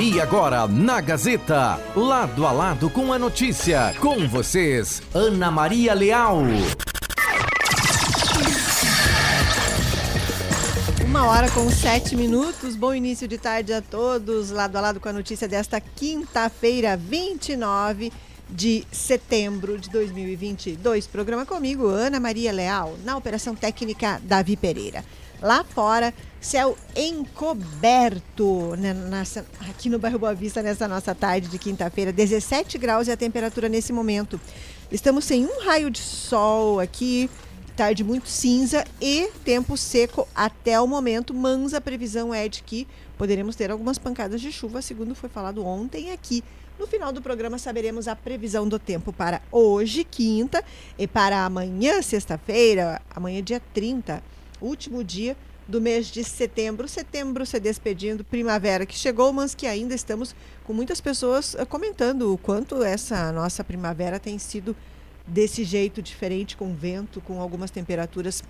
E agora, na Gazeta, lado a lado com a notícia, com vocês, Ana Maria Leal. Uma hora com sete minutos. Bom início de tarde a todos. Lado a lado com a notícia desta quinta-feira, 29 de setembro de 2022. Programa comigo, Ana Maria Leal, na operação técnica Davi Pereira. Lá fora, céu encoberto né, aqui no bairro Boa Vista nessa nossa tarde de quinta-feira, 17 graus e a temperatura nesse momento. Estamos sem um raio de sol aqui, tarde muito cinza e tempo seco até o momento, mas a previsão é de que poderemos ter algumas pancadas de chuva, segundo foi falado ontem aqui. No final do programa saberemos a previsão do tempo para hoje, quinta, e para amanhã, sexta-feira, amanhã dia 30 último dia do mês de setembro. Setembro se despedindo, primavera que chegou, mas que ainda estamos com muitas pessoas eh, comentando o quanto essa nossa primavera tem sido desse jeito diferente, com vento, com algumas temperaturas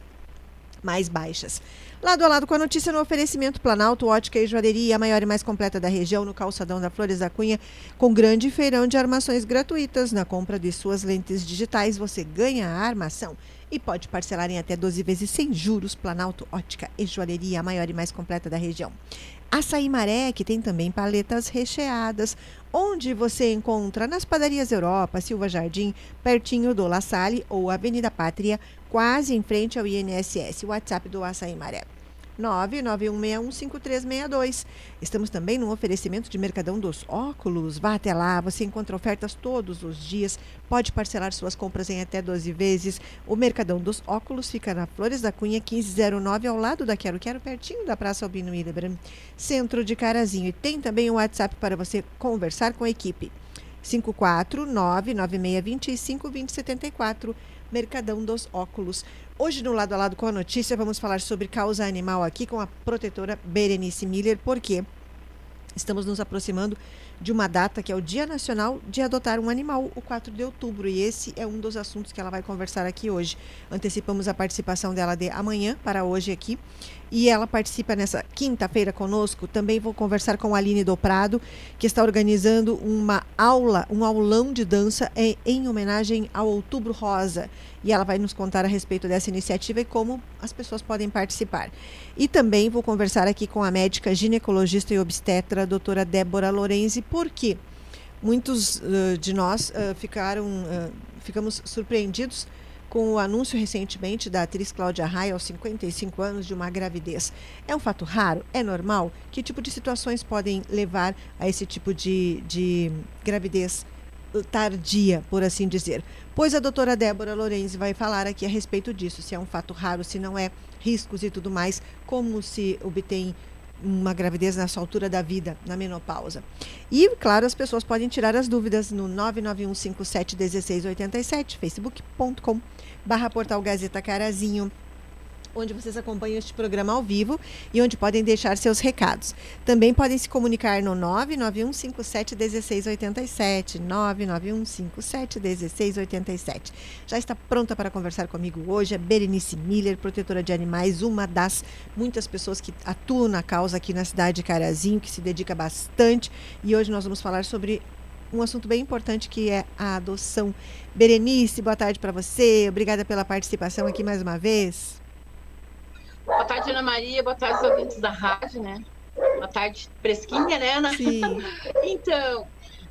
mais baixas. Lado a lado com a notícia no oferecimento Planalto Ótica e Joalheria, a maior e mais completa da região, no calçadão da Flores da Cunha, com grande feirão de armações gratuitas. Na compra de suas lentes digitais, você ganha a armação e pode parcelar em até 12 vezes sem juros. Planalto Ótica e Joalheria, a maior e mais completa da região. Açaí Maré, que tem também paletas recheadas, onde você encontra nas padarias Europa, Silva Jardim, pertinho do La Salle ou Avenida Pátria, quase em frente ao INSS. WhatsApp do Açaí Maré. 991615362. Estamos também no oferecimento de Mercadão dos Óculos. Vá até lá, você encontra ofertas todos os dias, pode parcelar suas compras em até 12 vezes. O Mercadão dos Óculos fica na Flores da Cunha 1509, ao lado da Quero Quero, pertinho da Praça Albino Hildebrand, centro de Carazinho. E tem também o WhatsApp para você conversar com a equipe. 54996252074, Mercadão dos Óculos. Hoje, no lado a lado com a notícia, vamos falar sobre causa animal aqui com a protetora Berenice Miller, porque estamos nos aproximando de uma data que é o Dia Nacional de Adotar um Animal, o 4 de outubro. E esse é um dos assuntos que ela vai conversar aqui hoje. Antecipamos a participação dela de amanhã para hoje aqui. E ela participa nessa quinta-feira conosco. Também vou conversar com a Aline do Prado, que está organizando uma aula, um aulão de dança em, em homenagem ao Outubro Rosa. E ela vai nos contar a respeito dessa iniciativa e como as pessoas podem participar. E também vou conversar aqui com a médica ginecologista e obstetra, doutora Débora Lorenzi, porque muitos uh, de nós uh, ficaram, uh, ficamos surpreendidos com o anúncio recentemente da atriz Cláudia Raia, aos 55 anos, de uma gravidez. É um fato raro? É normal? Que tipo de situações podem levar a esse tipo de, de gravidez tardia, por assim dizer? Pois a doutora Débora Lorenzi vai falar aqui a respeito disso, se é um fato raro, se não é, riscos e tudo mais, como se obtém uma gravidez nessa altura da vida, na menopausa. E, claro, as pessoas podem tirar as dúvidas no 991571687, facebook.com barra portal Gazeta Carazinho onde vocês acompanham este programa ao vivo e onde podem deixar seus recados. Também podem se comunicar no 991571687, 991571687. Já está pronta para conversar comigo hoje a Berenice Miller, protetora de animais, uma das muitas pessoas que atuam na causa aqui na cidade de Carazinho, que se dedica bastante. E hoje nós vamos falar sobre um assunto bem importante que é a adoção. Berenice, boa tarde para você. Obrigada pela participação aqui mais uma vez. Boa tarde, Ana Maria. Boa tarde, os ouvintes da rádio, né? Boa tarde, fresquinha, né, Ana? Sim. então,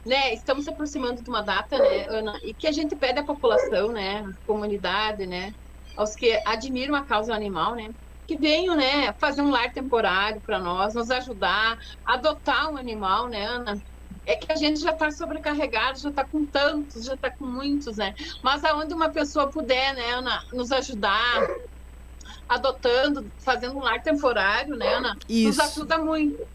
né, estamos se aproximando de uma data, né, Ana, e que a gente pede à população, né, à comunidade, né, aos que admiram a causa animal, né, que venham, né, fazer um lar temporário para nós, nos ajudar, adotar um animal, né, Ana? É que a gente já está sobrecarregado, já está com tantos, já está com muitos, né? Mas aonde uma pessoa puder, né, Ana, nos ajudar, adotando, fazendo um lar temporário, né, Ana? Isso. Nos ajuda muito.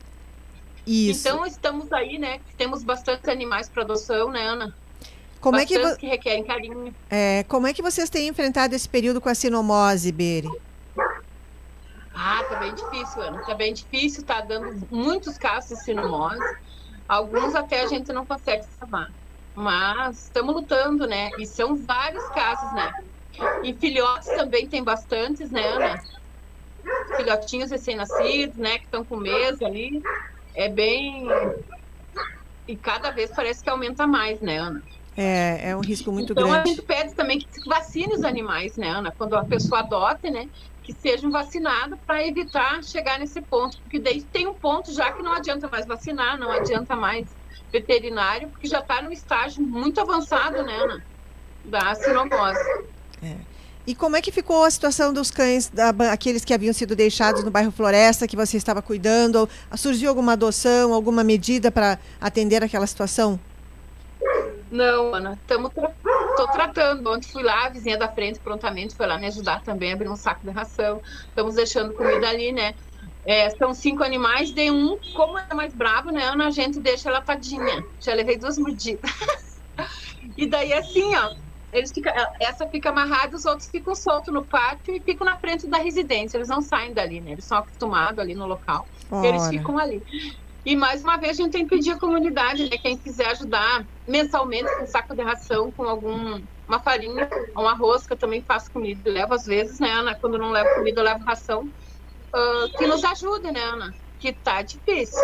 Isso. Então estamos aí, né? Temos bastante animais para adoção, né, Ana? Como é que, que requerem carinho. É, como é que vocês têm enfrentado esse período com a sinomose, Beri? Ah, tá bem difícil, Ana. Tá bem difícil, tá dando muitos casos de sinomose. Alguns até a gente não consegue salvar. Mas estamos lutando, né? E são vários casos, né? E filhotes também tem bastantes, né, Ana? Filhotinhos recém-nascidos, né, que estão com mês ali. É bem e cada vez parece que aumenta mais, né, Ana? É, é um risco muito então, grande. Então a gente pede também que vacine os animais, né, Ana? Quando a pessoa adota, né? Que sejam vacinados para evitar chegar nesse ponto. Porque daí tem um ponto já que não adianta mais vacinar, não adianta mais veterinário, porque já está no estágio muito avançado, né, Ana? Da sinomose. É. E como é que ficou a situação dos cães, aqueles que haviam sido deixados no bairro Floresta, que você estava cuidando? Surgiu alguma adoção, alguma medida para atender aquela situação? Não, Ana, estamos tra tô tratando. Ontem fui lá, a vizinha da frente prontamente foi lá me ajudar também, abrir um saco de ração. Estamos deixando comida ali, né? É, são cinco animais, de um, como é mais bravo, né, Ana, a gente deixa ela tadinha. Já levei duas mordidas. e daí assim, ó, eles ficam, essa fica amarrada, os outros ficam soltos no pátio e ficam na frente da residência. Eles não saem dali, né? Eles são acostumados ali no local. Ora. Eles ficam ali. E mais uma vez a gente tem que pedir à comunidade, né? Quem quiser ajudar mensalmente com um saco de ração, com algum uma farinha, um arroz, que eu também faço comida. Levo às vezes, né, Ana? Quando não levo comida, eu levo ração. Uh, que nos ajude, né, Ana? Que tá difícil.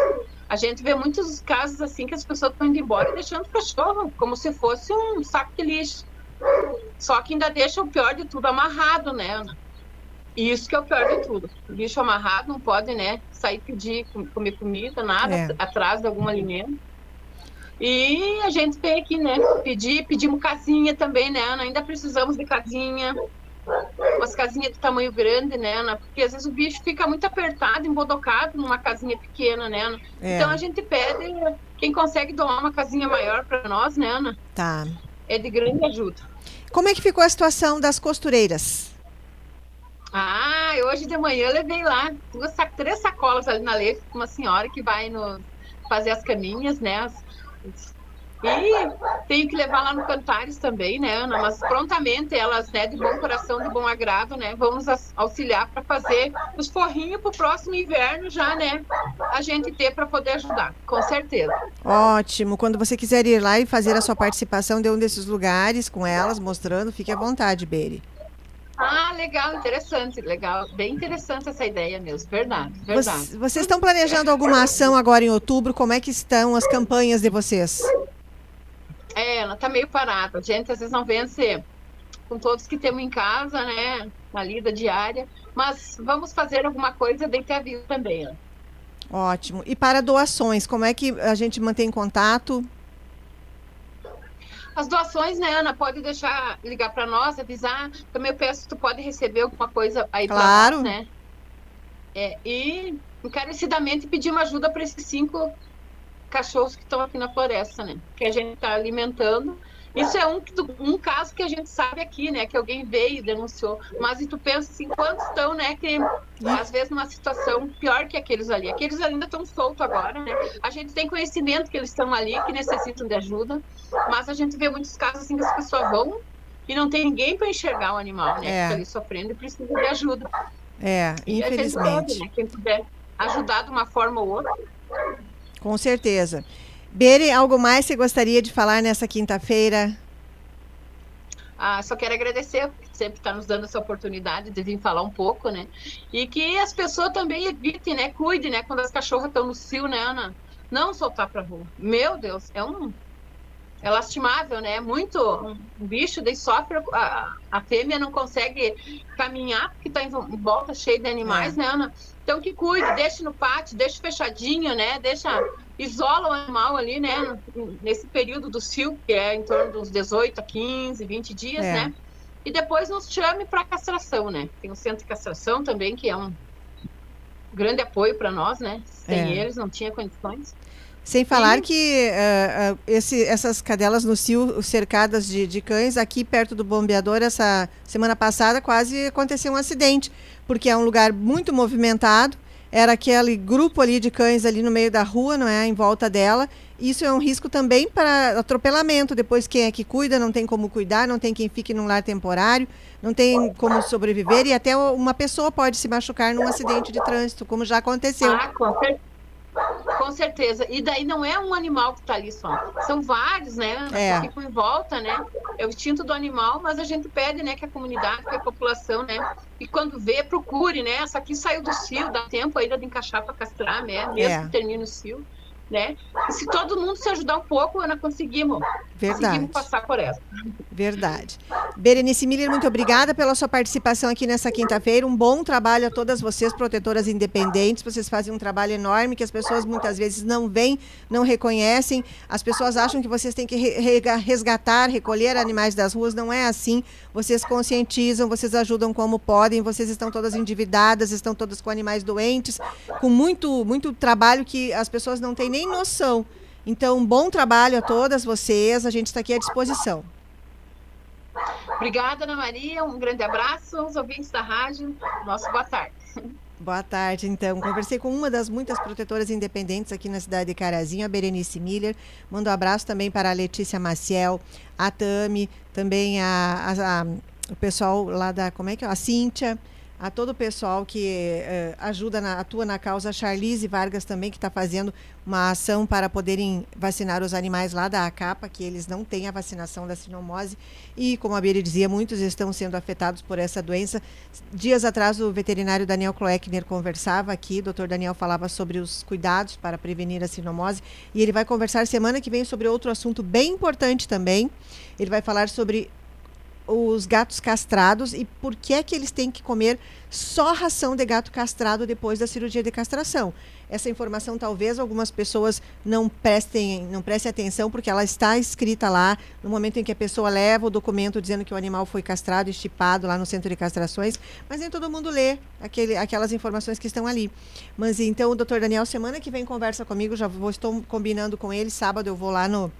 A gente vê muitos casos assim que as pessoas estão indo embora e deixando o cachorro como se fosse um saco de lixo. Só que ainda deixa o pior de tudo amarrado, né? Isso que é o pior de tudo. O bicho amarrado não pode, né, sair pedir, comer comida, nada, é. atrás de algum alimento. E a gente tem aqui, né, pedir, pedimos casinha também, né, Ana? Ainda precisamos de casinha. Umas casinhas de tamanho grande, né, Ana? Porque às vezes o bicho fica muito apertado, embodocado numa casinha pequena, né, Ana? É. Então a gente pede, quem consegue doar uma casinha maior para nós, né, Ana? Tá. É de grande ajuda. Como é que ficou a situação das costureiras? Ah, hoje de manhã eu levei lá duas, três sacolas ali na lei com uma senhora que vai no, fazer as caminhas, né? As, e tenho que levar lá no Cantares também, né, Ana? Mas prontamente elas, né, de bom coração, de bom agrado, né, vão nos auxiliar para fazer os forrinhos para o próximo inverno já, né, a gente ter para poder ajudar, com certeza. Ótimo. Quando você quiser ir lá e fazer a sua participação de um desses lugares com elas, mostrando, fique à vontade, Beri. Ah, legal, interessante, legal. Bem interessante essa ideia mesmo, verdade, verdade. Vocês estão planejando alguma ação agora em outubro? Como é que estão as campanhas de vocês? É, ela tá meio parada. A gente às vezes não vence com todos que temos em casa, né? Na lida diária. Mas vamos fazer alguma coisa dentro da vida também. Ótimo. E para doações, como é que a gente mantém contato? As doações, né, Ana, pode deixar, ligar para nós, avisar. Também eu peço que tu pode receber alguma coisa aí claro. nós, né? É, e encarecidamente pedir uma ajuda para esses cinco cachorros que estão aqui na floresta, né? Que a gente está alimentando. Isso é um, um caso que a gente sabe aqui, né? Que alguém veio e denunciou. Mas e tu pensa assim, quantos estão, né? Que às vezes numa situação pior que aqueles ali. Aqueles ainda estão soltos agora, né? A gente tem conhecimento que eles estão ali, que necessitam de ajuda. Mas a gente vê muitos casos assim que as pessoas vão e não tem ninguém para enxergar o animal, né? É. Que está ali sofrendo e precisa de ajuda. É, e infelizmente. Pode, né? Quem puder ajudar de uma forma ou outra. Com certeza. Bere, algo mais você gostaria de falar nessa quinta-feira? Ah, só quero agradecer, sempre está nos dando essa oportunidade de vir falar um pouco, né? E que as pessoas também evitem, né? Cuidem, né? Quando as cachorras estão no cio, né, Ana? Não soltar para rua. Meu Deus, é um é lastimável, né? Muito um, bicho, daí sofre, a, a fêmea não consegue caminhar porque está em volta cheia de animais, é. né, Ana? Então que cuide, deixe no pátio, deixe fechadinho, né? Deixa, isola o animal ali, né? Nesse período do cio, que é em torno dos 18 a 15, 20 dias, é. né? E depois nos chame para castração, né? Tem o centro de castração também, que é um grande apoio para nós, né? Sem é. eles não tinha condições. Sem falar que uh, uh, esse, essas cadelas no cio cercadas de, de, cães, aqui perto do bombeador, essa semana passada quase aconteceu um acidente, porque é um lugar muito movimentado, era aquele grupo ali de cães ali no meio da rua, não é, em volta dela. Isso é um risco também para atropelamento. Depois quem é que cuida não tem como cuidar, não tem quem fique num lar temporário, não tem como sobreviver e até uma pessoa pode se machucar num acidente de trânsito, como já aconteceu. Ah, com certeza. Com certeza. E daí não é um animal que está ali só. São vários, né? É. Que ficam em volta, né? É o instinto do animal, mas a gente pede, né, que a comunidade, que a população, né? E quando vê, procure, né? Essa aqui saiu do cio, dá tempo ainda de encaixar para castrar, né? Mesmo é. que termine o cio. Né? E se todo mundo se ajudar um pouco, nós conseguimos, Verdade. conseguimos passar por essa. Verdade. Berenice Miller, muito obrigada pela sua participação aqui nessa quinta-feira. Um bom trabalho a todas vocês, protetoras independentes. Vocês fazem um trabalho enorme que as pessoas muitas vezes não veem, não reconhecem. As pessoas acham que vocês têm que resgatar, recolher animais das ruas. Não é assim. Vocês conscientizam, vocês ajudam como podem. Vocês estão todas endividadas, estão todas com animais doentes, com muito, muito trabalho que as pessoas não têm nem noção. Então, bom trabalho a todas vocês. A gente está aqui à disposição. Obrigada, Ana Maria. Um grande abraço aos ouvintes da rádio. Nosso boa tarde. Boa tarde, então. Conversei com uma das muitas protetoras independentes aqui na cidade de Carazinho, a Berenice Miller. Mando um abraço também para a Letícia Maciel, a Tami, também a, a, a o pessoal lá da. Como é que é? A Cíntia a todo o pessoal que uh, ajuda, na, atua na causa, a Charlize Vargas também, que está fazendo uma ação para poderem vacinar os animais lá da ACAPA, que eles não têm a vacinação da sinomose. E, como a Biri dizia, muitos estão sendo afetados por essa doença. Dias atrás, o veterinário Daniel Kloeckner conversava aqui, o doutor Daniel falava sobre os cuidados para prevenir a sinomose, e ele vai conversar semana que vem sobre outro assunto bem importante também. Ele vai falar sobre os gatos castrados e por que é que eles têm que comer só ração de gato castrado depois da cirurgia de castração. Essa informação talvez algumas pessoas não prestem, não prestem atenção porque ela está escrita lá no momento em que a pessoa leva o documento dizendo que o animal foi castrado, estipado lá no centro de castrações, mas nem todo mundo lê aquele, aquelas informações que estão ali. Mas então o doutor Daniel semana que vem conversa comigo, já vou estou combinando com ele, sábado eu vou lá no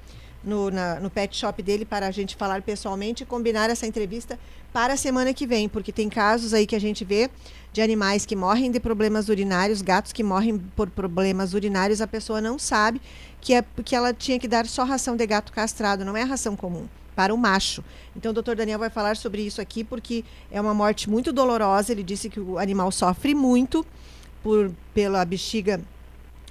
no, na, no pet shop dele para a gente falar pessoalmente e combinar essa entrevista para a semana que vem, porque tem casos aí que a gente vê de animais que morrem de problemas urinários, gatos que morrem por problemas urinários, a pessoa não sabe que, é, que ela tinha que dar só ração de gato castrado, não é ração comum para o macho. Então o doutor Daniel vai falar sobre isso aqui porque é uma morte muito dolorosa. Ele disse que o animal sofre muito por pela bexiga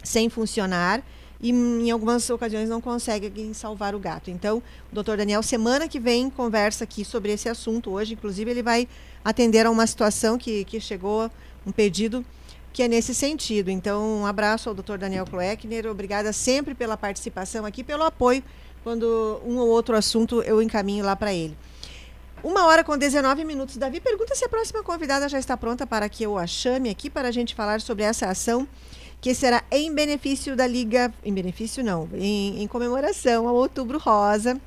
sem funcionar e em algumas ocasiões não conseguem salvar o gato. Então, o doutor Daniel, semana que vem, conversa aqui sobre esse assunto. Hoje, inclusive, ele vai atender a uma situação que, que chegou, um pedido que é nesse sentido. Então, um abraço ao doutor Daniel Kloeckner, obrigada sempre pela participação aqui, pelo apoio, quando um ou outro assunto eu encaminho lá para ele. Uma hora com 19 minutos. Davi, pergunta se a próxima convidada já está pronta para que eu a chame aqui para a gente falar sobre essa ação que será em benefício da Liga, em benefício não, em, em comemoração ao Outubro Rosa.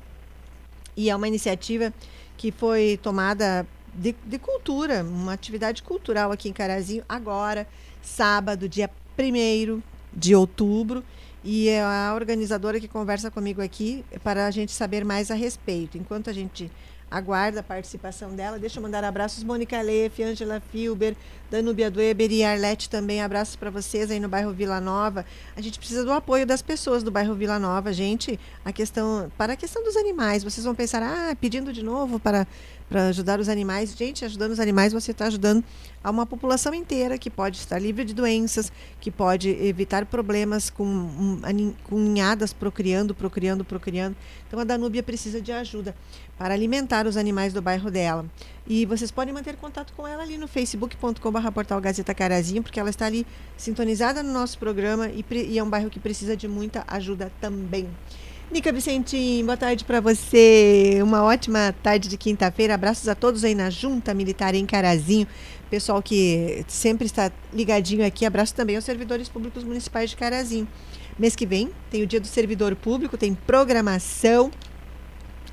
E é uma iniciativa que foi tomada de, de, cultura, uma atividade cultural aqui em Carazinho, agora, sábado, dia 1 de outubro. E é a organizadora que conversa comigo aqui para a gente saber mais a respeito. Enquanto a gente aguarda a participação dela. Deixa eu mandar abraços, Mônica Lefe, Angela Filber, Danúbia Dueber e Arlete também. Abraços para vocês aí no bairro Vila Nova. A gente precisa do apoio das pessoas do bairro Vila Nova, gente. A questão, para a questão dos animais, vocês vão pensar, ah, pedindo de novo para para ajudar os animais. Gente, ajudando os animais, você está ajudando a uma população inteira que pode estar livre de doenças, que pode evitar problemas com, com ninhadas procriando, procriando, procriando. Então a Danúbia precisa de ajuda para alimentar os animais do bairro dela. E vocês podem manter contato com ela ali no facebook.com.br portal Gazeta Carazinho, porque ela está ali sintonizada no nosso programa e, e é um bairro que precisa de muita ajuda também. Nica Vicentim, boa tarde para você. Uma ótima tarde de quinta-feira. Abraços a todos aí na Junta Militar em Carazinho. Pessoal que sempre está ligadinho aqui. Abraço também aos servidores públicos municipais de Carazinho. Mês que vem tem o Dia do Servidor Público, tem programação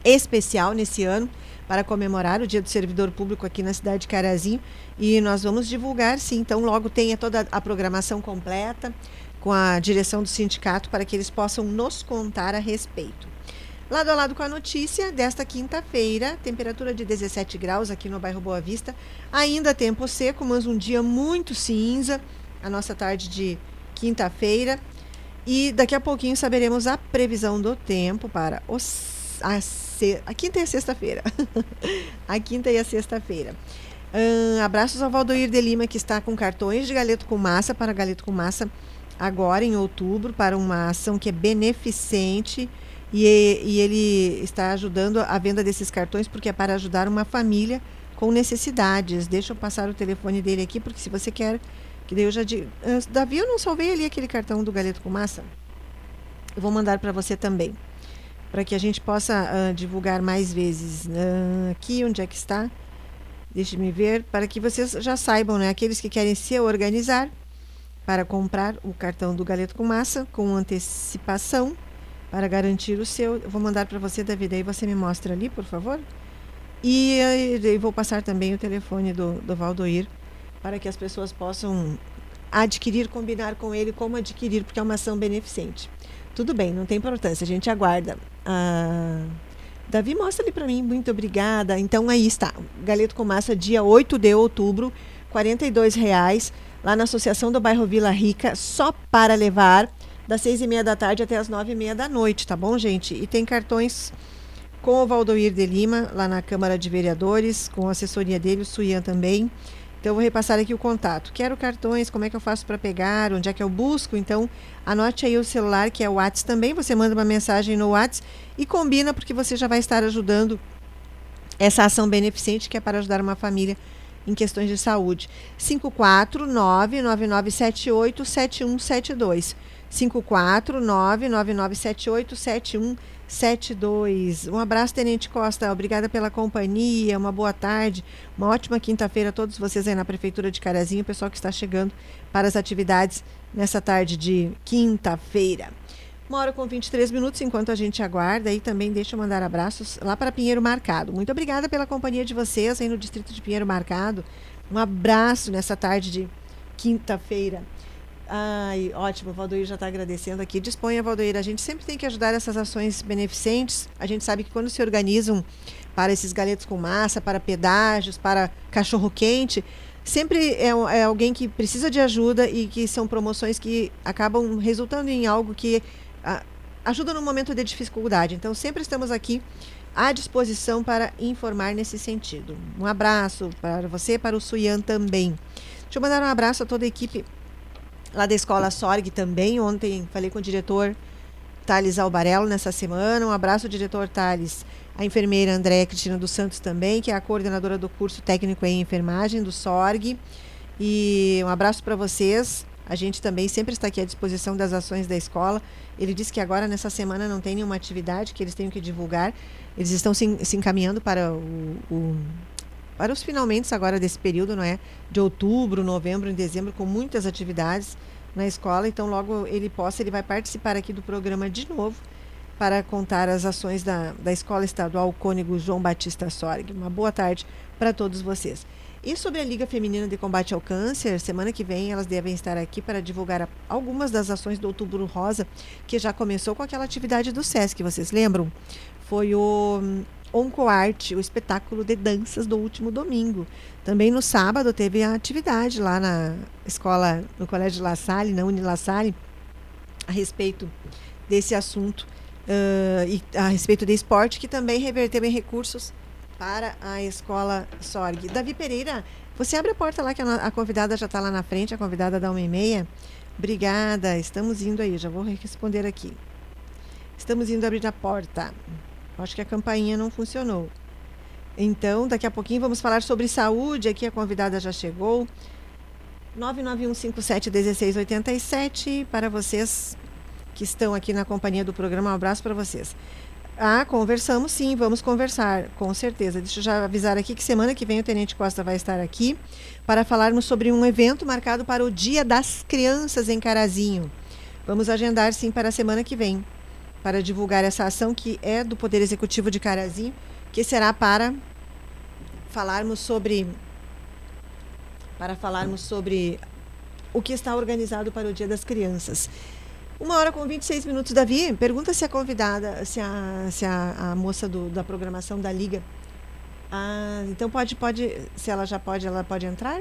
especial nesse ano para comemorar o Dia do Servidor Público aqui na cidade de Carazinho. E nós vamos divulgar, sim. Então, logo tenha toda a programação completa com a direção do sindicato para que eles possam nos contar a respeito. Lado a lado com a notícia desta quinta-feira, temperatura de 17 graus aqui no bairro Boa Vista. Ainda tempo seco, mas um dia muito cinza, a nossa tarde de quinta-feira. E daqui a pouquinho saberemos a previsão do tempo para os, a, a quinta e a sexta-feira. a quinta e a sexta-feira. Abraços ao Valdoir de Lima, que está com cartões de galeto com massa para galeto com massa agora em outubro para uma ação que é beneficente e, e ele está ajudando a venda desses cartões porque é para ajudar uma família com necessidades. Deixa eu passar o telefone dele aqui, porque se você quer, que daí eu já digo. Davi, eu não salvei ali aquele cartão do Galeto com Massa? Eu vou mandar para você também, para que a gente possa uh, divulgar mais vezes. Uh, aqui, onde é que está? Deixe-me ver, para que vocês já saibam, né? Aqueles que querem se organizar para comprar o cartão do Galeto com Massa com antecipação para garantir o seu. Eu vou mandar para você, David, aí você me mostra ali, por favor. E, e vou passar também o telefone do, do Valdoir para que as pessoas possam adquirir, combinar com ele como adquirir, porque é uma ação beneficente. Tudo bem, não tem importância, a gente aguarda. Ah, Davi, mostra ali para mim, muito obrigada. Então aí está, galeto com massa, dia 8 de outubro, R$ reais lá na Associação do Bairro Vila Rica, só para levar das seis e meia da tarde até as nove e meia da noite, tá bom, gente? E tem cartões com o Valdoir de Lima, lá na Câmara de Vereadores, com a assessoria dele, o Suian também. Então, eu vou repassar aqui o contato. Quero cartões, como é que eu faço para pegar, onde é que eu busco? Então, anote aí o celular, que é o WhatsApp também. Você manda uma mensagem no WhatsApp e combina, porque você já vai estar ajudando essa ação beneficente, que é para ajudar uma família em questões de saúde. 549-9978-7172. 549-9978-7172. 72. Um abraço, Tenente Costa. Obrigada pela companhia. Uma boa tarde. Uma ótima quinta-feira a todos vocês aí na Prefeitura de Carazinho, o pessoal que está chegando para as atividades nessa tarde de quinta-feira. Uma hora com 23 minutos, enquanto a gente aguarda, e também deixa eu mandar abraços lá para Pinheiro Marcado. Muito obrigada pela companhia de vocês aí no Distrito de Pinheiro Marcado. Um abraço nessa tarde de quinta-feira. Ai, ótimo, o Valdoir já está agradecendo aqui. Disponha, Valdoir. A gente sempre tem que ajudar essas ações beneficentes. A gente sabe que quando se organizam para esses galetos com massa, para pedágios, para cachorro-quente, sempre é, é, alguém que precisa de ajuda e que são promoções que acabam resultando em algo que ajuda no momento de dificuldade. Então, sempre estamos aqui à disposição para informar nesse sentido. Um abraço para você, para o Suyan também. Deixa eu mandar um abraço a toda a equipe lá da Escola Sorg também. Ontem falei com o diretor Thales Albarello nessa semana. Um abraço, diretor Thales. A enfermeira Andréa Cristina dos Santos também, que é a coordenadora do curso técnico em enfermagem do SORG. E um abraço para vocês. A gente também sempre está aqui à disposição das ações da escola. Ele disse que agora, nessa semana, não tem nenhuma atividade que eles tenham que divulgar. Eles estão se, se encaminhando para o, o para os finalmente agora desse período, não é? De outubro, novembro, em dezembro, com muitas atividades na escola. Então, logo ele possa, ele vai participar aqui do programa de novo para contar as ações da, da Escola Estadual Cônigo João Batista Sorg. Uma boa tarde para todos vocês. E sobre a Liga Feminina de Combate ao Câncer, semana que vem elas devem estar aqui para divulgar algumas das ações do Outubro Rosa, que já começou com aquela atividade do SESC, vocês lembram? Foi o Oncoarte, o espetáculo de danças do último domingo. Também no sábado teve a atividade lá na escola, no Colégio La Salle, na Uni La Salle, a respeito desse assunto uh, e a respeito de esporte, que também reverteu em recursos para a escola SORG. Davi Pereira, você abre a porta lá que a, convidada já está lá na frente, a convidada da uma e meia. Obrigada, estamos indo aí, já vou responder aqui. Estamos indo abrir a porta. Acho que a campainha não funcionou. Então, daqui a pouquinho vamos falar sobre saúde. Aqui a convidada já chegou. 991571687 para vocês que estão aqui na companhia do programa. Um abraço para vocês. Ah, conversamos sim, vamos conversar, com certeza. Deixa eu já avisar aqui que semana que vem o Tenente Costa vai estar aqui para falarmos sobre um evento marcado para o Dia das Crianças em Carazinho. Vamos agendar sim para a semana que vem para divulgar essa ação que é do Poder Executivo de Carazinho, que será para falarmos sobre para falarmos sobre o que está organizado para o Dia das Crianças. Uma hora com 26 minutos, Davi. Pergunta se a convidada, se a, se a, a moça do, da programação da Liga. Ah, então pode, pode, se ela já pode, ela pode entrar?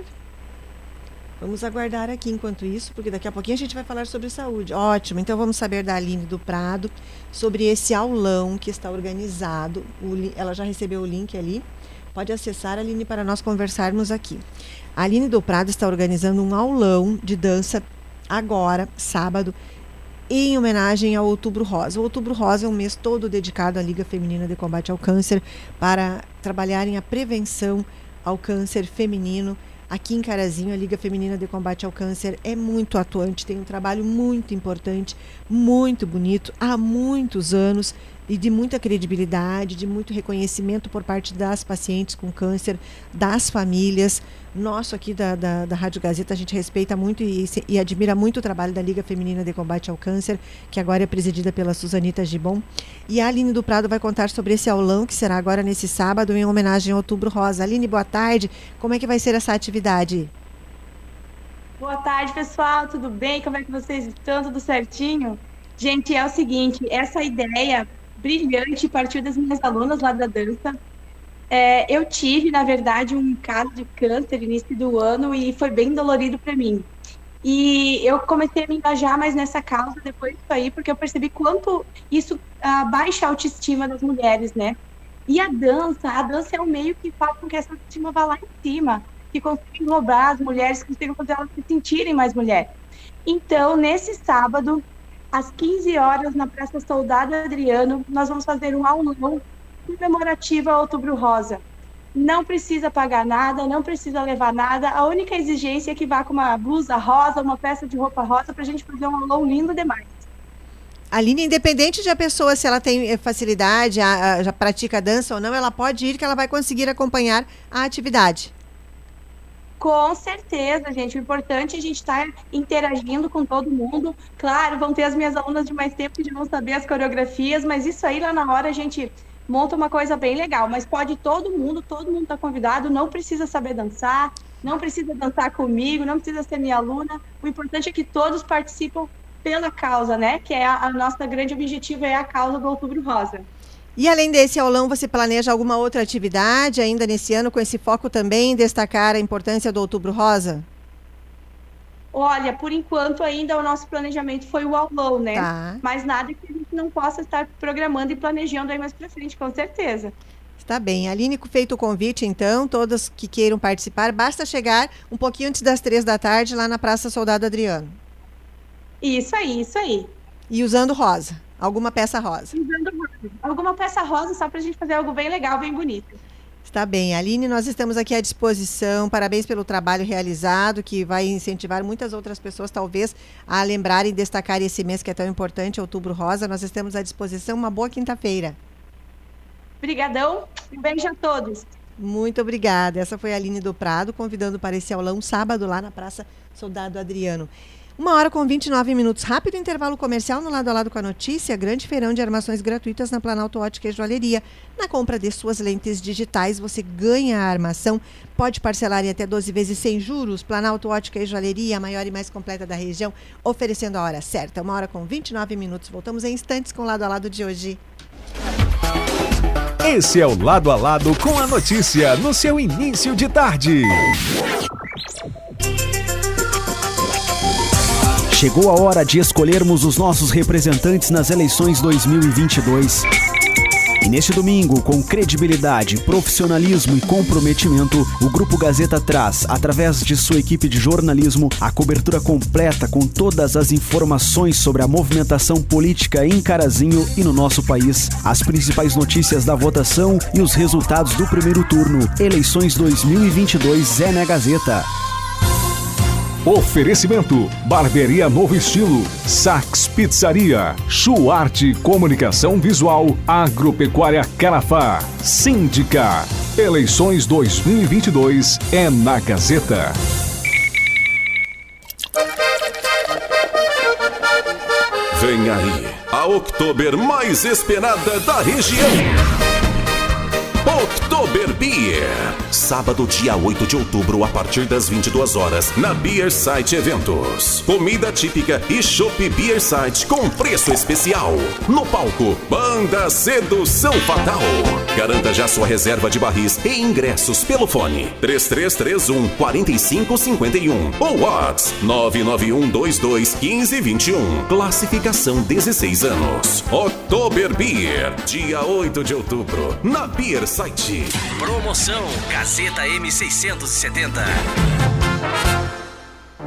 Vamos aguardar aqui enquanto isso, porque daqui a pouquinho a gente vai falar sobre saúde. Ótimo, então vamos saber da Aline do Prado sobre esse aulão que está organizado. O, ela já recebeu o link ali. Pode acessar, Aline, para nós conversarmos aqui. A Aline do Prado está organizando um aulão de dança agora, sábado, em homenagem ao Outubro Rosa. O Outubro Rosa é um mês todo dedicado à Liga Feminina de Combate ao Câncer para trabalharem a prevenção ao câncer feminino Aqui em Carazinho, a Liga Feminina de Combate ao Câncer é muito atuante, tem um trabalho muito importante, muito bonito, há muitos anos e de muita credibilidade, de muito reconhecimento por parte das pacientes com câncer, das famílias. Nosso aqui da, da, da Rádio Gazeta, a gente respeita muito e, e, admira muito o trabalho da Liga Feminina de Combate ao Câncer, que agora é presidida pela Suzanita Gibon. E a Aline do Prado vai contar sobre esse aulão que será agora nesse sábado, em homenagem ao Outubro Rosa. Aline, boa tarde. Como é que vai ser essa atividade? Boa tarde, pessoal. Tudo bem? Como é que vocês estão? Tudo certinho? Gente, é o seguinte, essa ideia brilhante partiu das minhas alunas lá da dança. É, eu tive, na verdade, um caso de câncer no início do ano e foi bem dolorido para mim. E eu comecei a me engajar mais nessa causa depois disso aí, porque eu percebi quanto isso ah, baixa a autoestima das mulheres, né? E a dança, a dança é um meio que faz com que essa autoestima vá lá em cima, que consiga englobar as mulheres, que consiga fazer elas se sentirem mais mulheres. Então, nesse sábado, às 15 horas, na Praça Soldado Adriano, nós vamos fazer um aulão comemorativo a Outubro Rosa. Não precisa pagar nada, não precisa levar nada. A única exigência é que vá com uma blusa rosa, uma peça de roupa rosa, para a gente fazer um aulão lindo demais. Aline, independente de a pessoa, se ela tem eh, facilidade, já pratica dança ou não, ela pode ir que ela vai conseguir acompanhar a atividade. Com certeza, gente. O importante é a gente estar tá interagindo com todo mundo. Claro, vão ter as minhas alunas de mais tempo que vão saber as coreografias, mas isso aí lá na hora a gente monta uma coisa bem legal. Mas pode todo mundo, todo mundo está convidado, não precisa saber dançar, não precisa dançar comigo, não precisa ser minha aluna. O importante é que todos participam pela causa, né? Que é a, a nossa grande objetivo é a causa do Outubro Rosa. E além desse aulão, você planeja alguma outra atividade ainda nesse ano com esse foco também em destacar a importância do Outubro Rosa? Olha, por enquanto ainda o nosso planejamento foi o aulão, né? Tá. Mas nada que a gente não possa estar programando e planejando aí mais para frente, com certeza. Está bem. Aline, feito o convite, então, todas que queiram participar, basta chegar um pouquinho antes das três da tarde lá na Praça Soldado Adriano. Isso aí, isso aí. E usando rosa. Alguma peça rosa. Alguma peça rosa só para a gente fazer algo bem legal, bem bonito. Está bem. Aline, nós estamos aqui à disposição. Parabéns pelo trabalho realizado, que vai incentivar muitas outras pessoas, talvez, a lembrarem e destacar esse mês que é tão importante, Outubro Rosa. Nós estamos à disposição. Uma boa quinta-feira. Obrigadão. Um beijo a todos. Muito obrigada. Essa foi a Aline do Prado, convidando para esse aulão sábado lá na Praça Soldado Adriano. Uma hora com 29 minutos. Rápido intervalo comercial no lado a lado com a notícia. Grande feirão de armações gratuitas na Planalto Ótica e Joalheria. Na compra de suas lentes digitais, você ganha a armação. Pode parcelar em até 12 vezes sem juros. Planalto Ótica e Joalheria, a maior e mais completa da região, oferecendo a hora certa. Uma hora com 29 minutos. Voltamos em instantes com o lado a lado de hoje. Esse é o lado a lado com a notícia no seu início de tarde. Chegou a hora de escolhermos os nossos representantes nas eleições 2022. E neste domingo, com credibilidade, profissionalismo e comprometimento, o Grupo Gazeta traz, através de sua equipe de jornalismo, a cobertura completa com todas as informações sobre a movimentação política em Carazinho e no nosso país, as principais notícias da votação e os resultados do primeiro turno. Eleições 2022 é na Gazeta. Oferecimento: Barberia Novo Estilo, Sax Pizzaria, Chuarte Comunicação Visual, Agropecuária Carafá, Síndica. Eleições 2022 é na Gazeta. Vem aí, a Oktober mais esperada da região. Oktober Beer. Sábado, dia 8 de outubro, a partir das 22 horas, na Beer Site Eventos. Comida típica e chopp Beer Site com preço especial. No palco, Banda Sedução Fatal. Garanta já sua reserva de barris e ingressos pelo fone 3331 4551 ou WhatsApp 99122 1521. Classificação 16 anos. Oktober Beer, dia 8 de outubro, na Beer Site. Promoção Gazeta M670.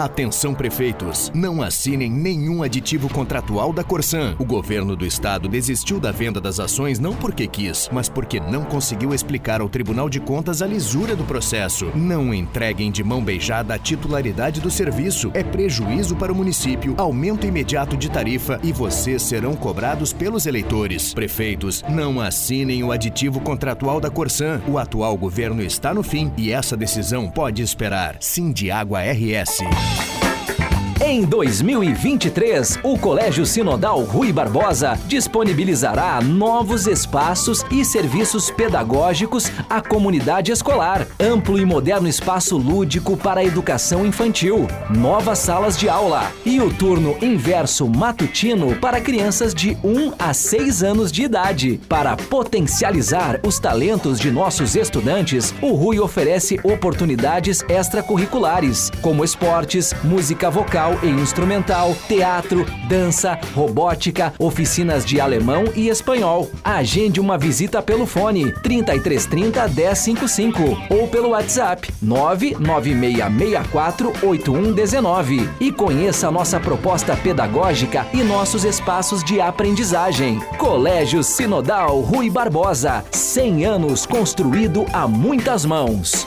Atenção prefeitos, não assinem nenhum aditivo contratual da Corsan. O governo do estado desistiu da venda das ações não porque quis, mas porque não conseguiu explicar ao Tribunal de Contas a lisura do processo. Não entreguem de mão beijada a titularidade do serviço. É prejuízo para o município, aumento imediato de tarifa e vocês serão cobrados pelos eleitores. Prefeitos, não assinem o aditivo contratual da Corsan. O atual governo está no fim e essa decisão pode esperar. Sim de Água RS. Yeah. Em 2023, o Colégio Sinodal Rui Barbosa disponibilizará novos espaços e serviços pedagógicos à comunidade escolar. Amplo e moderno espaço lúdico para a educação infantil, novas salas de aula e o turno inverso matutino para crianças de 1 a 6 anos de idade. Para potencializar os talentos de nossos estudantes, o Rui oferece oportunidades extracurriculares, como esportes, música vocal e instrumental, teatro, dança, robótica, oficinas de alemão e espanhol. Agende uma visita pelo fone 3330 1055 ou pelo WhatsApp 99664 8119 e conheça nossa proposta pedagógica e nossos espaços de aprendizagem. Colégio Sinodal Rui Barbosa, 100 anos construído a muitas mãos.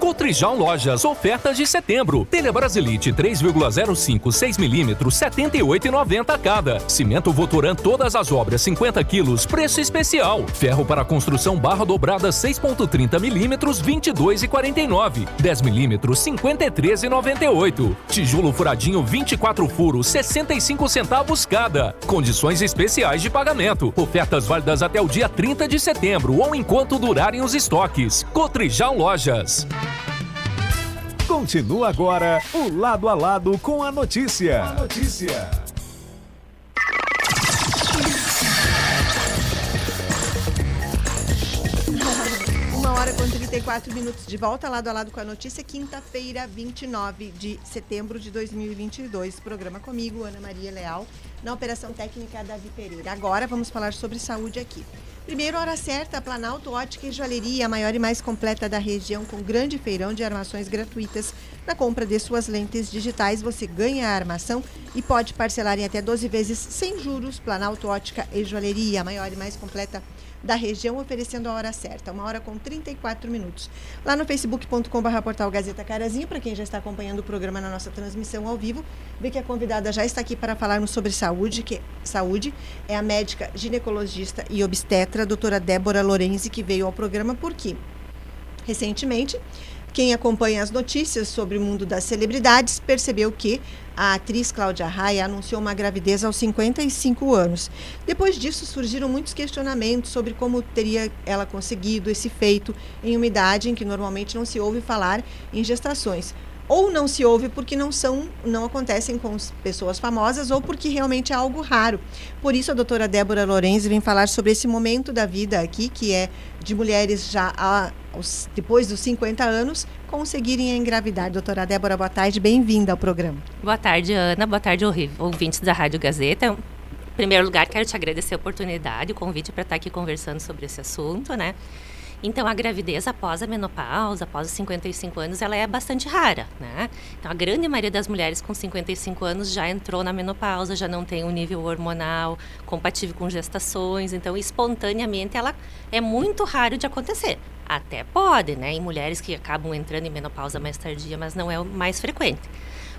Cotrijal Lojas, ofertas de setembro. Telha Brasilite 3,05 6mm 78,90 cada. Cimento Votoran todas as obras 50 quilos, preço especial. Ferro para construção barra dobrada 6.30mm 22,49. 10mm 53,98. Tijolo furadinho 24 furos 65 centavos cada. Condições especiais de pagamento. Ofertas válidas até o dia 30 de setembro ou enquanto durarem os estoques. Cotrijal Lojas. Continua agora o Lado a Lado com a notícia. A notícia. Uma hora com 34 minutos de volta, lado a lado com a notícia, quinta-feira, 29 de setembro de 2022. Programa comigo, Ana Maria Leal, na Operação Técnica Davi Pereira. Agora vamos falar sobre saúde aqui. Primeiro, hora certa, Planalto Ótica e Joalheria, a maior e mais completa da região, com grande feirão de armações gratuitas. Na compra de suas lentes digitais, você ganha a armação e pode parcelar em até 12 vezes sem juros. Planalto Ótica e Joalheria, a maior e mais completa da região, oferecendo a hora certa, uma hora com 34 minutos. Lá no facebook.com.br portal Gazeta Carazinho, para quem já está acompanhando o programa na nossa transmissão ao vivo, vê que a convidada já está aqui para falarmos sobre saúde, que saúde é a médica ginecologista e obstetra, doutora Débora Lorenzi, que veio ao programa porque recentemente quem acompanha as notícias sobre o mundo das celebridades percebeu que a atriz Cláudia Raia anunciou uma gravidez aos 55 anos. Depois disso, surgiram muitos questionamentos sobre como teria ela conseguido esse feito em uma idade em que normalmente não se ouve falar em gestações ou não se ouve porque não são, não acontecem com pessoas famosas ou porque realmente é algo raro. Por isso a doutora Débora Lorenzi vem falar sobre esse momento da vida aqui, que é de mulheres já aos, depois dos 50 anos conseguirem engravidar. Doutora Débora, boa tarde, bem-vinda ao programa. Boa tarde, Ana, boa tarde, ouvintes da Rádio Gazeta. Em primeiro lugar, quero te agradecer a oportunidade, o convite para estar aqui conversando sobre esse assunto, né? Então, a gravidez após a menopausa, após os 55 anos, ela é bastante rara, né? Então, a grande maioria das mulheres com 55 anos já entrou na menopausa, já não tem um nível hormonal compatível com gestações, então, espontaneamente, ela é muito raro de acontecer. Até pode, né? Em mulheres que acabam entrando em menopausa mais tardia, mas não é o mais frequente.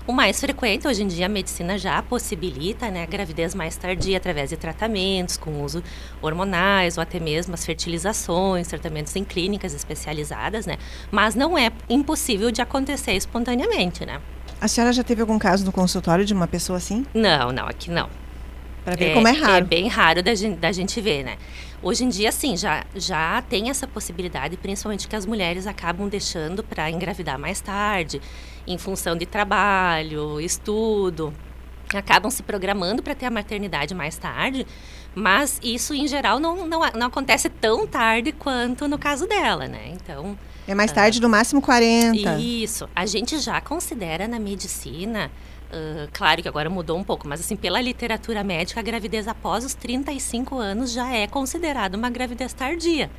O mais frequente, hoje em dia, a medicina já possibilita né, a gravidez mais tardia através de tratamentos com uso hormonais ou até mesmo as fertilizações, tratamentos em clínicas especializadas, né? Mas não é impossível de acontecer espontaneamente, né? A senhora já teve algum caso no consultório de uma pessoa assim? Não, não, aqui não. Para ver é, como é raro. É bem raro da gente, da gente ver, né? Hoje em dia, sim, já, já tem essa possibilidade, principalmente que as mulheres acabam deixando para engravidar mais tarde, em função de trabalho, estudo, acabam se programando para ter a maternidade mais tarde, mas isso, em geral, não, não, não acontece tão tarde quanto no caso dela, né? Então... É mais tarde, uh, no máximo 40. Isso. A gente já considera na medicina Uh, claro que agora mudou um pouco, mas assim, pela literatura médica, a gravidez após os 35 anos já é considerada uma gravidez tardia.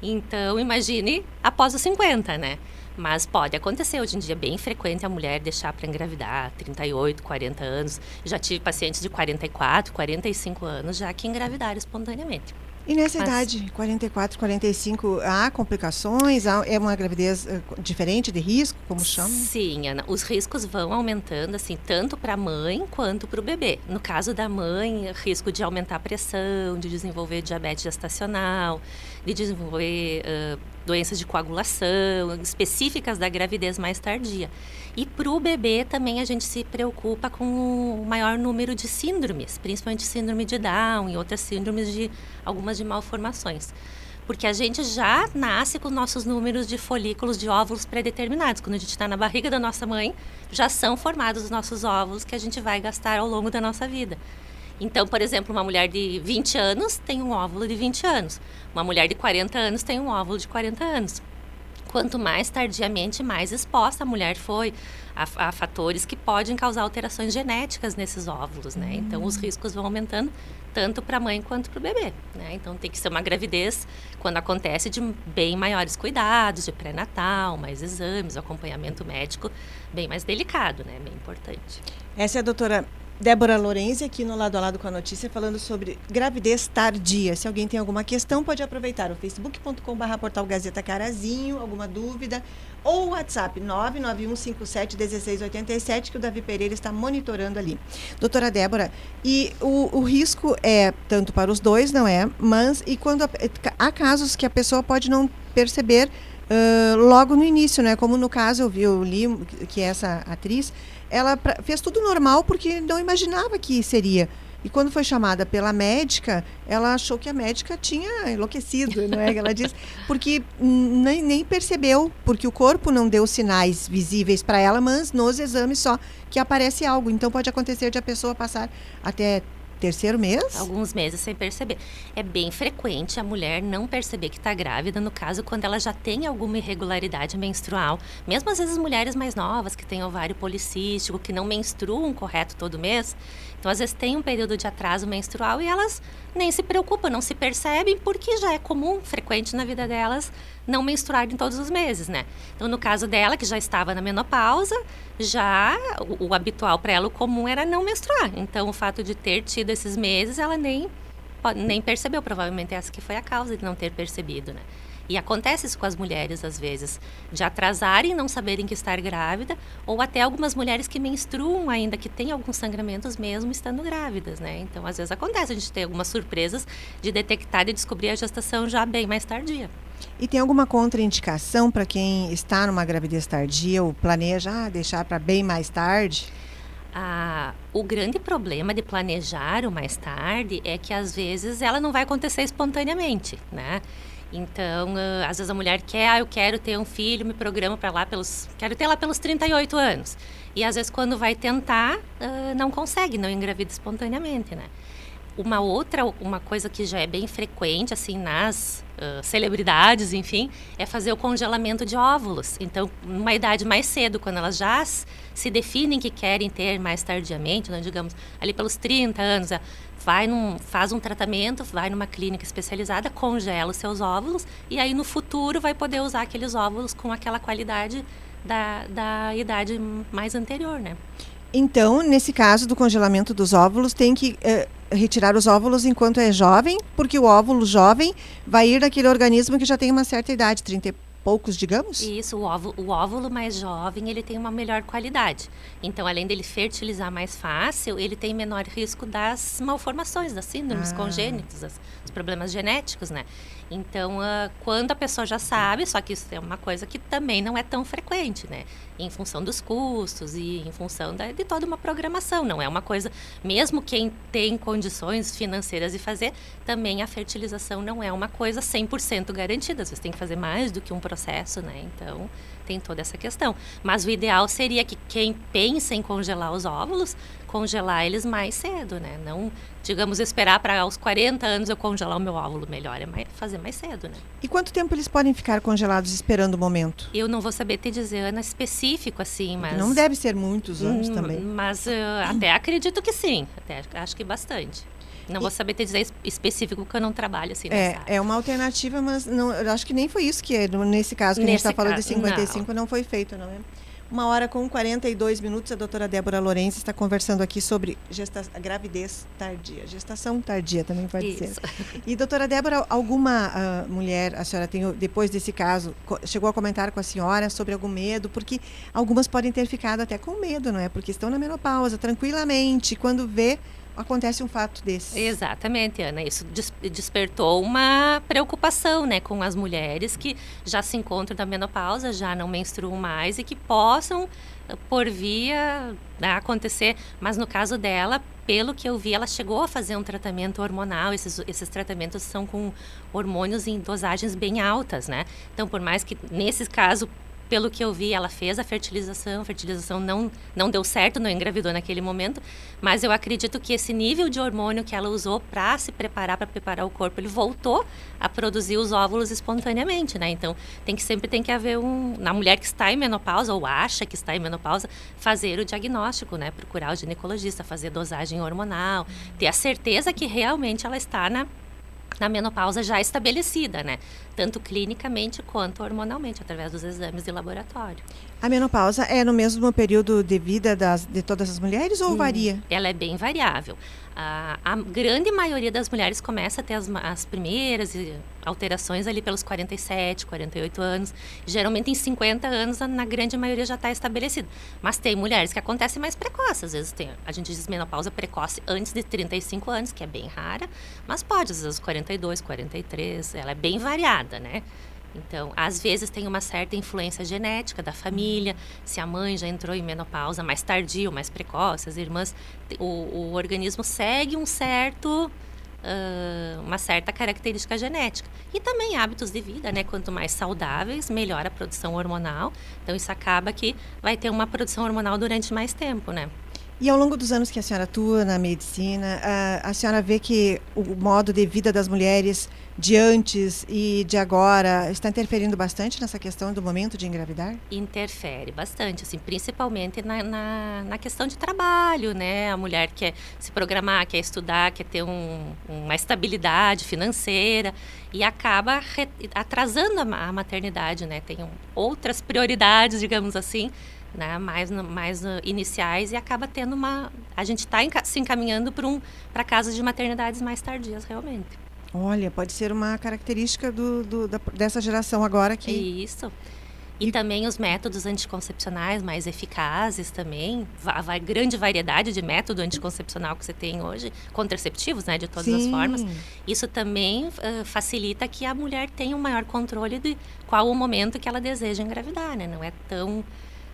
Então, imagine após os 50, né? Mas pode acontecer hoje em dia, é bem frequente a mulher deixar para engravidar, 38, 40 anos. Já tive pacientes de 44, 45 anos já que engravidaram espontaneamente. E nessa Mas... idade, 44, 45, há complicações? Há, é uma gravidez uh, diferente de risco, como chama? Sim, Ana. Os riscos vão aumentando, assim, tanto para a mãe quanto para o bebê. No caso da mãe, risco de aumentar a pressão, de desenvolver diabetes gestacional, de desenvolver uh, doenças de coagulação, específicas da gravidez mais tardia. E para o bebê também a gente se preocupa com o maior número de síndromes, principalmente síndrome de Down e outras síndromes de algumas de malformações. Porque a gente já nasce com nossos números de folículos de óvulos pré-determinados. Quando a gente está na barriga da nossa mãe, já são formados os nossos óvulos que a gente vai gastar ao longo da nossa vida. Então, por exemplo, uma mulher de 20 anos tem um óvulo de 20 anos. Uma mulher de 40 anos tem um óvulo de 40 anos. Quanto mais tardiamente, mais exposta a mulher foi a, a fatores que podem causar alterações genéticas nesses óvulos, né? Então, os hum. riscos vão aumentando tanto para a mãe quanto para o bebê, né? Então, tem que ser uma gravidez, quando acontece, de bem maiores cuidados, de pré-natal, mais exames, acompanhamento médico bem mais delicado, né? Bem importante. Essa é a doutora Débora Lorenzi aqui no Lado a Lado com a Notícia falando sobre gravidez tardia. Se alguém tem alguma questão, pode aproveitar o facebook.com.br portal Gazeta Carazinho, alguma dúvida, ou o WhatsApp 991571687 que o Davi Pereira está monitorando ali. Doutora Débora, e o, o risco é tanto para os dois, não é? Mas e quando há casos que a pessoa pode não perceber uh, logo no início, né? Como no caso eu vi, eu li que essa atriz ela fez tudo normal porque não imaginava que seria. E quando foi chamada pela médica, ela achou que a médica tinha enlouquecido, não é? Ela disse, porque nem, nem percebeu, porque o corpo não deu sinais visíveis para ela, mas nos exames só que aparece algo. Então pode acontecer de a pessoa passar até terceiro mês? Alguns meses sem perceber. É bem frequente a mulher não perceber que está grávida, no caso, quando ela já tem alguma irregularidade menstrual. Mesmo às vezes mulheres mais novas, que têm ovário policístico, que não menstruam correto todo mês. Então, às vezes, tem um período de atraso menstrual e elas nem se preocupam, não se percebem, porque já é comum, frequente na vida delas, não menstruarem todos os meses, né? Então, no caso dela, que já estava na menopausa, já o, o habitual para ela, o comum era não menstruar. Então, o fato de ter tido esses meses, ela nem, nem percebeu. Provavelmente essa que foi a causa de não ter percebido, né? E acontece isso com as mulheres, às vezes, de atrasarem, não saberem que estar grávida, ou até algumas mulheres que menstruam ainda, que têm alguns sangramentos mesmo estando grávidas, né? Então, às vezes acontece a gente ter algumas surpresas de detectar e descobrir a gestação já bem mais tardia. E tem alguma contraindicação para quem está numa gravidez tardia ou planeja ah, deixar para bem mais tarde? Ah, o grande problema de planejar o mais tarde é que às vezes ela não vai acontecer espontaneamente, né? Então, uh, às vezes a mulher quer, ah, eu quero ter um filho, me programo para lá pelos, quero ter lá pelos 38 anos. E às vezes quando vai tentar, uh, não consegue, não engravida espontaneamente, né? Uma outra, uma coisa que já é bem frequente, assim, nas celebridades, enfim, é fazer o congelamento de óvulos. Então, numa idade mais cedo, quando elas já se definem que querem ter mais tardiamente, né, digamos, ali pelos 30 anos, vai num, faz um tratamento, vai numa clínica especializada, congela os seus óvulos e aí no futuro vai poder usar aqueles óvulos com aquela qualidade da, da idade mais anterior, né? Então, nesse caso do congelamento dos óvulos, tem que eh, retirar os óvulos enquanto é jovem, porque o óvulo jovem vai ir daquele organismo que já tem uma certa idade, 30 poucos, digamos? Isso, o óvulo, o óvulo mais jovem, ele tem uma melhor qualidade. Então, além dele fertilizar mais fácil, ele tem menor risco das malformações, das síndromes ah. congênitas, dos problemas genéticos, né? Então, uh, quando a pessoa já sabe, só que isso é uma coisa que também não é tão frequente, né? Em função dos custos e em função da, de toda uma programação. Não é uma coisa, mesmo quem tem condições financeiras de fazer, também a fertilização não é uma coisa 100% garantida. Você tem que fazer mais do que um processo, né? Então, tem toda essa questão. Mas o ideal seria que quem pensa em congelar os óvulos congelar eles mais cedo, né? Não, digamos, esperar para aos 40 anos eu congelar o meu óvulo melhor, é mais, fazer mais cedo, né? E quanto tempo eles podem ficar congelados esperando o momento? Eu não vou saber te dizer, Ana, específico assim, mas... Não deve ser muitos anos hum, também. Mas uh, até acredito que sim, até acho que bastante. Não vou saber te dizer específico porque eu não trabalho assim É, é uma alternativa, mas não, eu acho que nem foi isso que, é, nesse caso que nesse a gente está falando de 55, não. não foi feito, não é? Uma hora com 42 minutos, a doutora Débora Lourenço está conversando aqui sobre gesta gravidez tardia. Gestação tardia também pode Isso. ser. E, doutora Débora, alguma uh, mulher, a senhora tem, depois desse caso, chegou a comentar com a senhora sobre algum medo? Porque algumas podem ter ficado até com medo, não é? Porque estão na menopausa, tranquilamente, quando vê acontece um fato desse. Exatamente, Ana. Isso des despertou uma preocupação, né, com as mulheres que já se encontram na menopausa, já não menstruam mais e que possam eh, por via né, acontecer, mas no caso dela, pelo que eu vi, ela chegou a fazer um tratamento hormonal. Esses, esses tratamentos são com hormônios em dosagens bem altas, né? Então, por mais que nesse caso pelo que eu vi, ela fez a fertilização, a fertilização não, não deu certo, não engravidou naquele momento, mas eu acredito que esse nível de hormônio que ela usou para se preparar, para preparar o corpo, ele voltou a produzir os óvulos espontaneamente, né? Então, tem que sempre tem que haver um, na mulher que está em menopausa ou acha que está em menopausa, fazer o diagnóstico, né? Procurar o ginecologista, fazer dosagem hormonal, ter a certeza que realmente ela está na na menopausa já estabelecida, né? Tanto clinicamente quanto hormonalmente, através dos exames de laboratório. A menopausa é no mesmo período de vida das, de todas as mulheres ou hum, varia? Ela é bem variável. A, a, grande maioria das mulheres começa a ter as, as, primeiras alterações ali pelos 47, 48 anos. Geralmente em 50 anos, na grande maioria já está estabelecido. Mas tem mulheres que acontecem mais precoce. Às vezes tem, a gente diz menopausa precoce antes de 35 anos, que é bem rara. Mas pode, às vezes 42, 43. Ela é bem variada, né? Então, às vezes tem uma certa influência genética da família, se a mãe já entrou em menopausa mais tardio, mais precoce, as irmãs, o, o organismo segue um certo uma certa característica genética. E também hábitos de vida, né? Quanto mais saudáveis, melhor a produção hormonal. Então, isso acaba que vai ter uma produção hormonal durante mais tempo, né? E ao longo dos anos que a senhora atua na medicina, a, senhora vê que o modo de vida das mulheres de antes e de agora está interferindo bastante nessa questão do momento de engravidar? Interfere bastante, assim, principalmente na, na, na questão de trabalho, né? A mulher quer se programar, quer estudar, quer ter um, uma estabilidade financeira e acaba re, atrasando a, a maternidade, né? Tem um, outras prioridades, digamos assim, né, mais, mais iniciais e acaba tendo uma. A gente está se encaminhando para um, casos de maternidades mais tardias, realmente. Olha, pode ser uma característica do, do da, dessa geração agora que. Isso. E, e, também os métodos anticoncepcionais mais eficazes também, a, a, grande variedade de método anticoncepcional que você tem hoje, contraceptivos, né, de todas Sim. as formas. Isso também uh, facilita que a mulher tenha um maior controle de qual o momento que ela deseja engravidar, né? Não é tão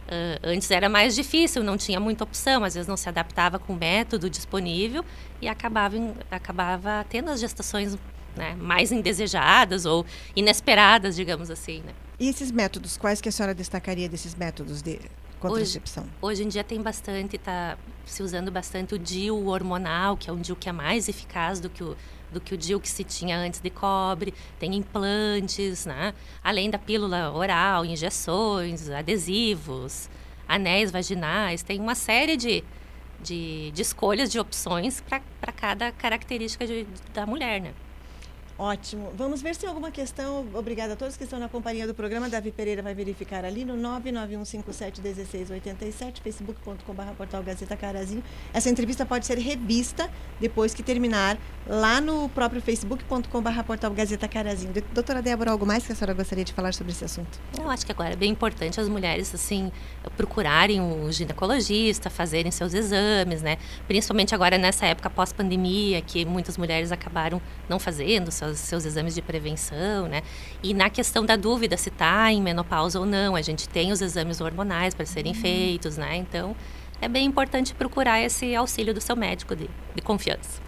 Uh, antes era mais difícil, não tinha muita opção, às vezes não se adaptava com o método disponível e acabava, acabava tendo as gestações né, mais indesejadas ou inesperadas, digamos assim. Né? E esses métodos, quais que a senhora destacaria desses métodos de contracepção? Hoje, hoje em dia tem bastante, está se usando bastante o DIU hormonal, que é um DIU que é mais eficaz do que o do que o DIU que se tinha antes de cobre, tem implantes, né? além da pílula oral, injeções, adesivos, anéis vaginais, tem uma série de, de, de escolhas, de opções para cada característica de, da mulher. Né? Ótimo. Vamos ver se tem alguma questão. Obrigada a todos que estão na companhia do programa. Davi Pereira vai verificar ali no 991571687, facebook.com.br portal Gazeta Carazinho. Essa entrevista pode ser revista depois que terminar lá no próprio facebook.com.br portal Gazeta Carazinho. Doutora Débora, algo mais que a senhora gostaria de falar sobre esse assunto? Eu acho que agora é bem importante as mulheres, assim, procurarem o ginecologista, fazerem seus exames, né? Principalmente agora nessa época pós-pandemia, que muitas mulheres acabaram não fazendo seus seus, seus exames de prevenção, né? E na questão da dúvida se está em menopausa ou não, a gente tem os exames hormonais para serem uhum. feitos, né? Então, é bem importante procurar esse auxílio do seu médico de, de confiança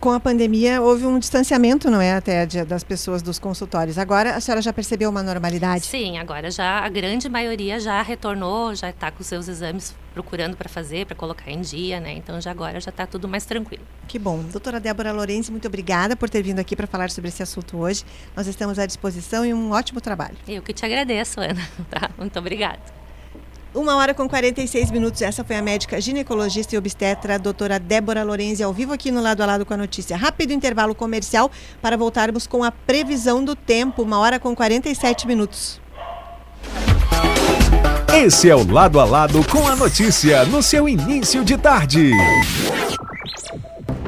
com a pandemia houve um distanciamento, não é, até das pessoas dos consultórios. Agora a senhora já percebeu uma normalidade? Sim, agora já a grande maioria já retornou, já está com seus exames procurando para fazer, para colocar em dia, né? Então já agora já está tudo mais tranquilo. Que bom. Doutora Débora Lourenço, muito obrigada por ter vindo aqui para falar sobre esse assunto hoje. Nós estamos à disposição e um ótimo trabalho. Eu que te agradeço, Ana. Tá? Muito obrigada. Uma hora com 46 minutos. Essa foi a médica ginecologista e obstetra, doutora Débora Lorenzi, ao vivo aqui no Lado a Lado com a notícia. Rápido intervalo comercial para voltarmos com a previsão do tempo. Uma hora com 47 minutos. Esse é o Lado a Lado com a notícia no seu início de tarde.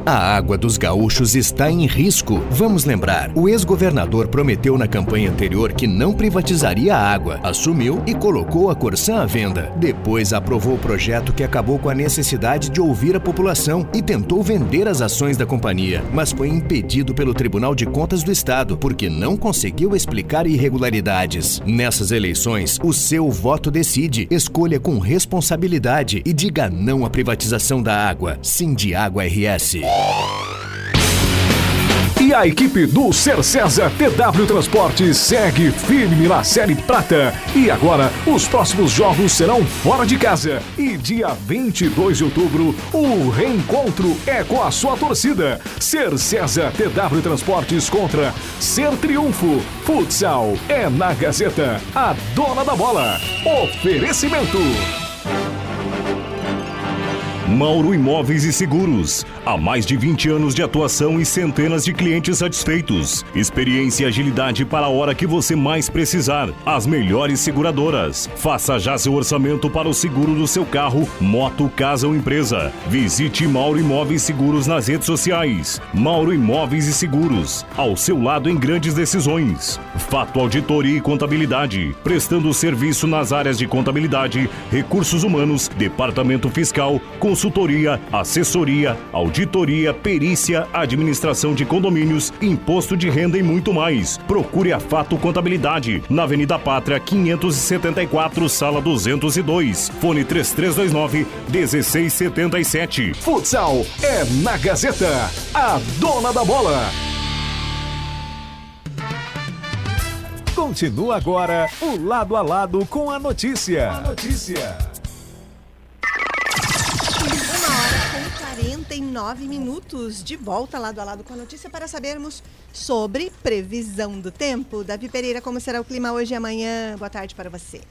A água dos gaúchos está em risco. Vamos lembrar, o ex-governador prometeu na campanha anterior que não privatizaria a água, assumiu e colocou a Corsã à venda. Depois aprovou o projeto que acabou com a necessidade de ouvir a população e tentou vender as ações da companhia, mas foi impedido pelo Tribunal de Contas do Estado porque não conseguiu explicar irregularidades. Nessas eleições, o seu voto decide. Escolha com responsabilidade e diga não à privatização da água. Sim de Água RS. E a equipe do Ser César TW Transportes segue firme na Série Prata. E agora, os próximos jogos serão fora de casa. E dia 22 de outubro, o reencontro é com a sua torcida. Ser César TW Transportes contra Ser Triunfo. Futsal é na Gazeta, a dona da bola. Oferecimento. Mauro Imóveis e Seguros. Há mais de 20 anos de atuação e centenas de clientes satisfeitos. Experiência e agilidade para a hora que você mais precisar. As melhores seguradoras. Faça já seu orçamento para o seguro do seu carro, moto, casa ou empresa. Visite Mauro Imóveis Seguros nas redes sociais. Mauro Imóveis e Seguros. Ao seu lado em grandes decisões. Fato Auditoria e Contabilidade. Prestando serviço nas áreas de contabilidade, recursos humanos, departamento fiscal, consultoria, assessoria, auditoria, perícia, administração de condomínios, imposto de renda e muito mais. Procure a Fato Contabilidade, na Avenida Pátria, 574, sala 202. Fone 3329 1677. Futsal é na Gazeta, a dona da bola. Continua agora o lado a lado com a notícia. A notícia. 49 minutos de volta lado a lado com a notícia para sabermos sobre previsão do tempo. Davi Pereira, como será o clima hoje e amanhã? Boa tarde para você.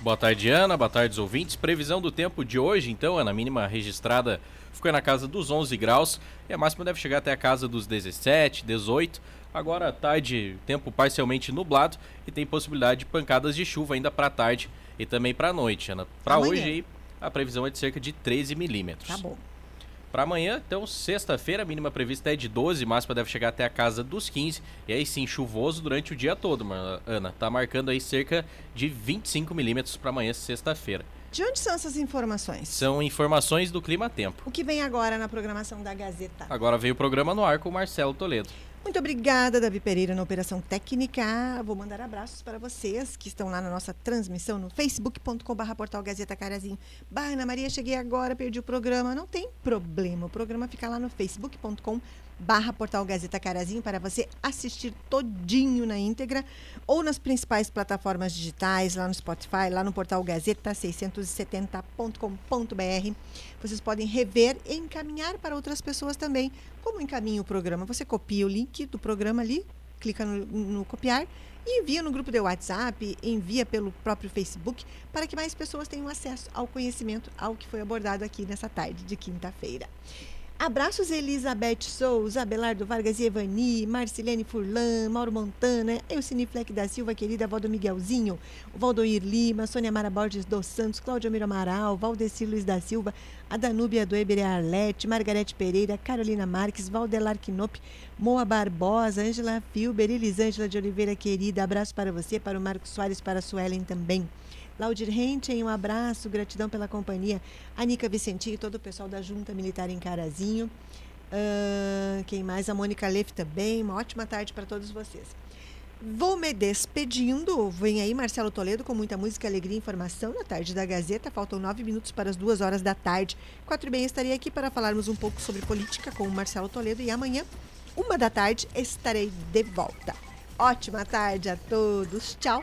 Boa tarde, Ana. Boa tarde, ouvintes. Previsão do tempo de hoje, então, Ana, mínima registrada ficou na casa dos 11 graus e a máxima deve chegar até a casa dos 17, 18. Agora à tarde, tempo parcialmente nublado e tem possibilidade de pancadas de chuva ainda para tarde e também para noite, Ana. Para hoje, a previsão é de cerca de 13 milímetros. Tá bom. Para amanhã, então, sexta-feira, a mínima prevista é de 12, máxima deve chegar até a casa dos 15. E aí sim, chuvoso durante o dia todo, Ana. Tá marcando aí cerca de 25 milímetros para amanhã, sexta-feira. De onde são essas informações? São informações do Clima Tempo. O que vem agora na programação da Gazeta? Agora veio o programa no ar com o Marcelo Toledo. Muito obrigada, Davi Pereira, na Operação Técnica. Vou mandar abraços para vocês que estão lá na nossa transmissão no facebook.com.br portal Gazeta Carazinho. Bah, Ana Maria, cheguei agora, perdi o programa. Não tem problema, o programa fica lá no facebook.com barra Portal Gazeta Carazinho para você assistir todinho na íntegra ou nas principais plataformas digitais, lá no Spotify, lá no Portal Gazeta 670.com.br. Vocês podem rever e encaminhar para outras pessoas também. Como encaminha o programa? Você copia o link do programa ali, clica no, no copiar e envia no grupo de WhatsApp, envia pelo próprio Facebook, para que mais pessoas tenham acesso ao conhecimento, ao que foi abordado aqui nessa tarde de quinta-feira. Abraços Elizabeth Souza, Abelardo Vargas e Evani, Marcilene Furlan, Mauro Montana, Elcine Fleck da Silva, querida avó do Miguelzinho, Valdoir Lima, Sônia Mara Borges dos Santos, Cláudio Miro Amaral, Valdecir Luiz da Silva, a Danúbia do Eber Arlete, Margarete Pereira, Carolina Marques, Valdelar Quinop, Moa Barbosa, Ângela Filber, Elisângela de Oliveira, querida, abraço para você, para o Marcos Soares, para a Suelen também. Laudir Renten, um abraço, gratidão pela companhia. Anica Vicentinho e todo o pessoal da Junta Militar em Carazinho. Uh, quem mais? A Mônica Leff também. Uma ótima tarde para todos vocês. Vou me despedindo. Vem aí Marcelo Toledo com muita música, alegria e informação na tarde da Gazeta. Faltam nove minutos para as duas horas da tarde. Quatro e bem estarei aqui para falarmos um pouco sobre política com o Marcelo Toledo. E amanhã, uma da tarde, estarei de volta. Ótima tarde a todos. Tchau.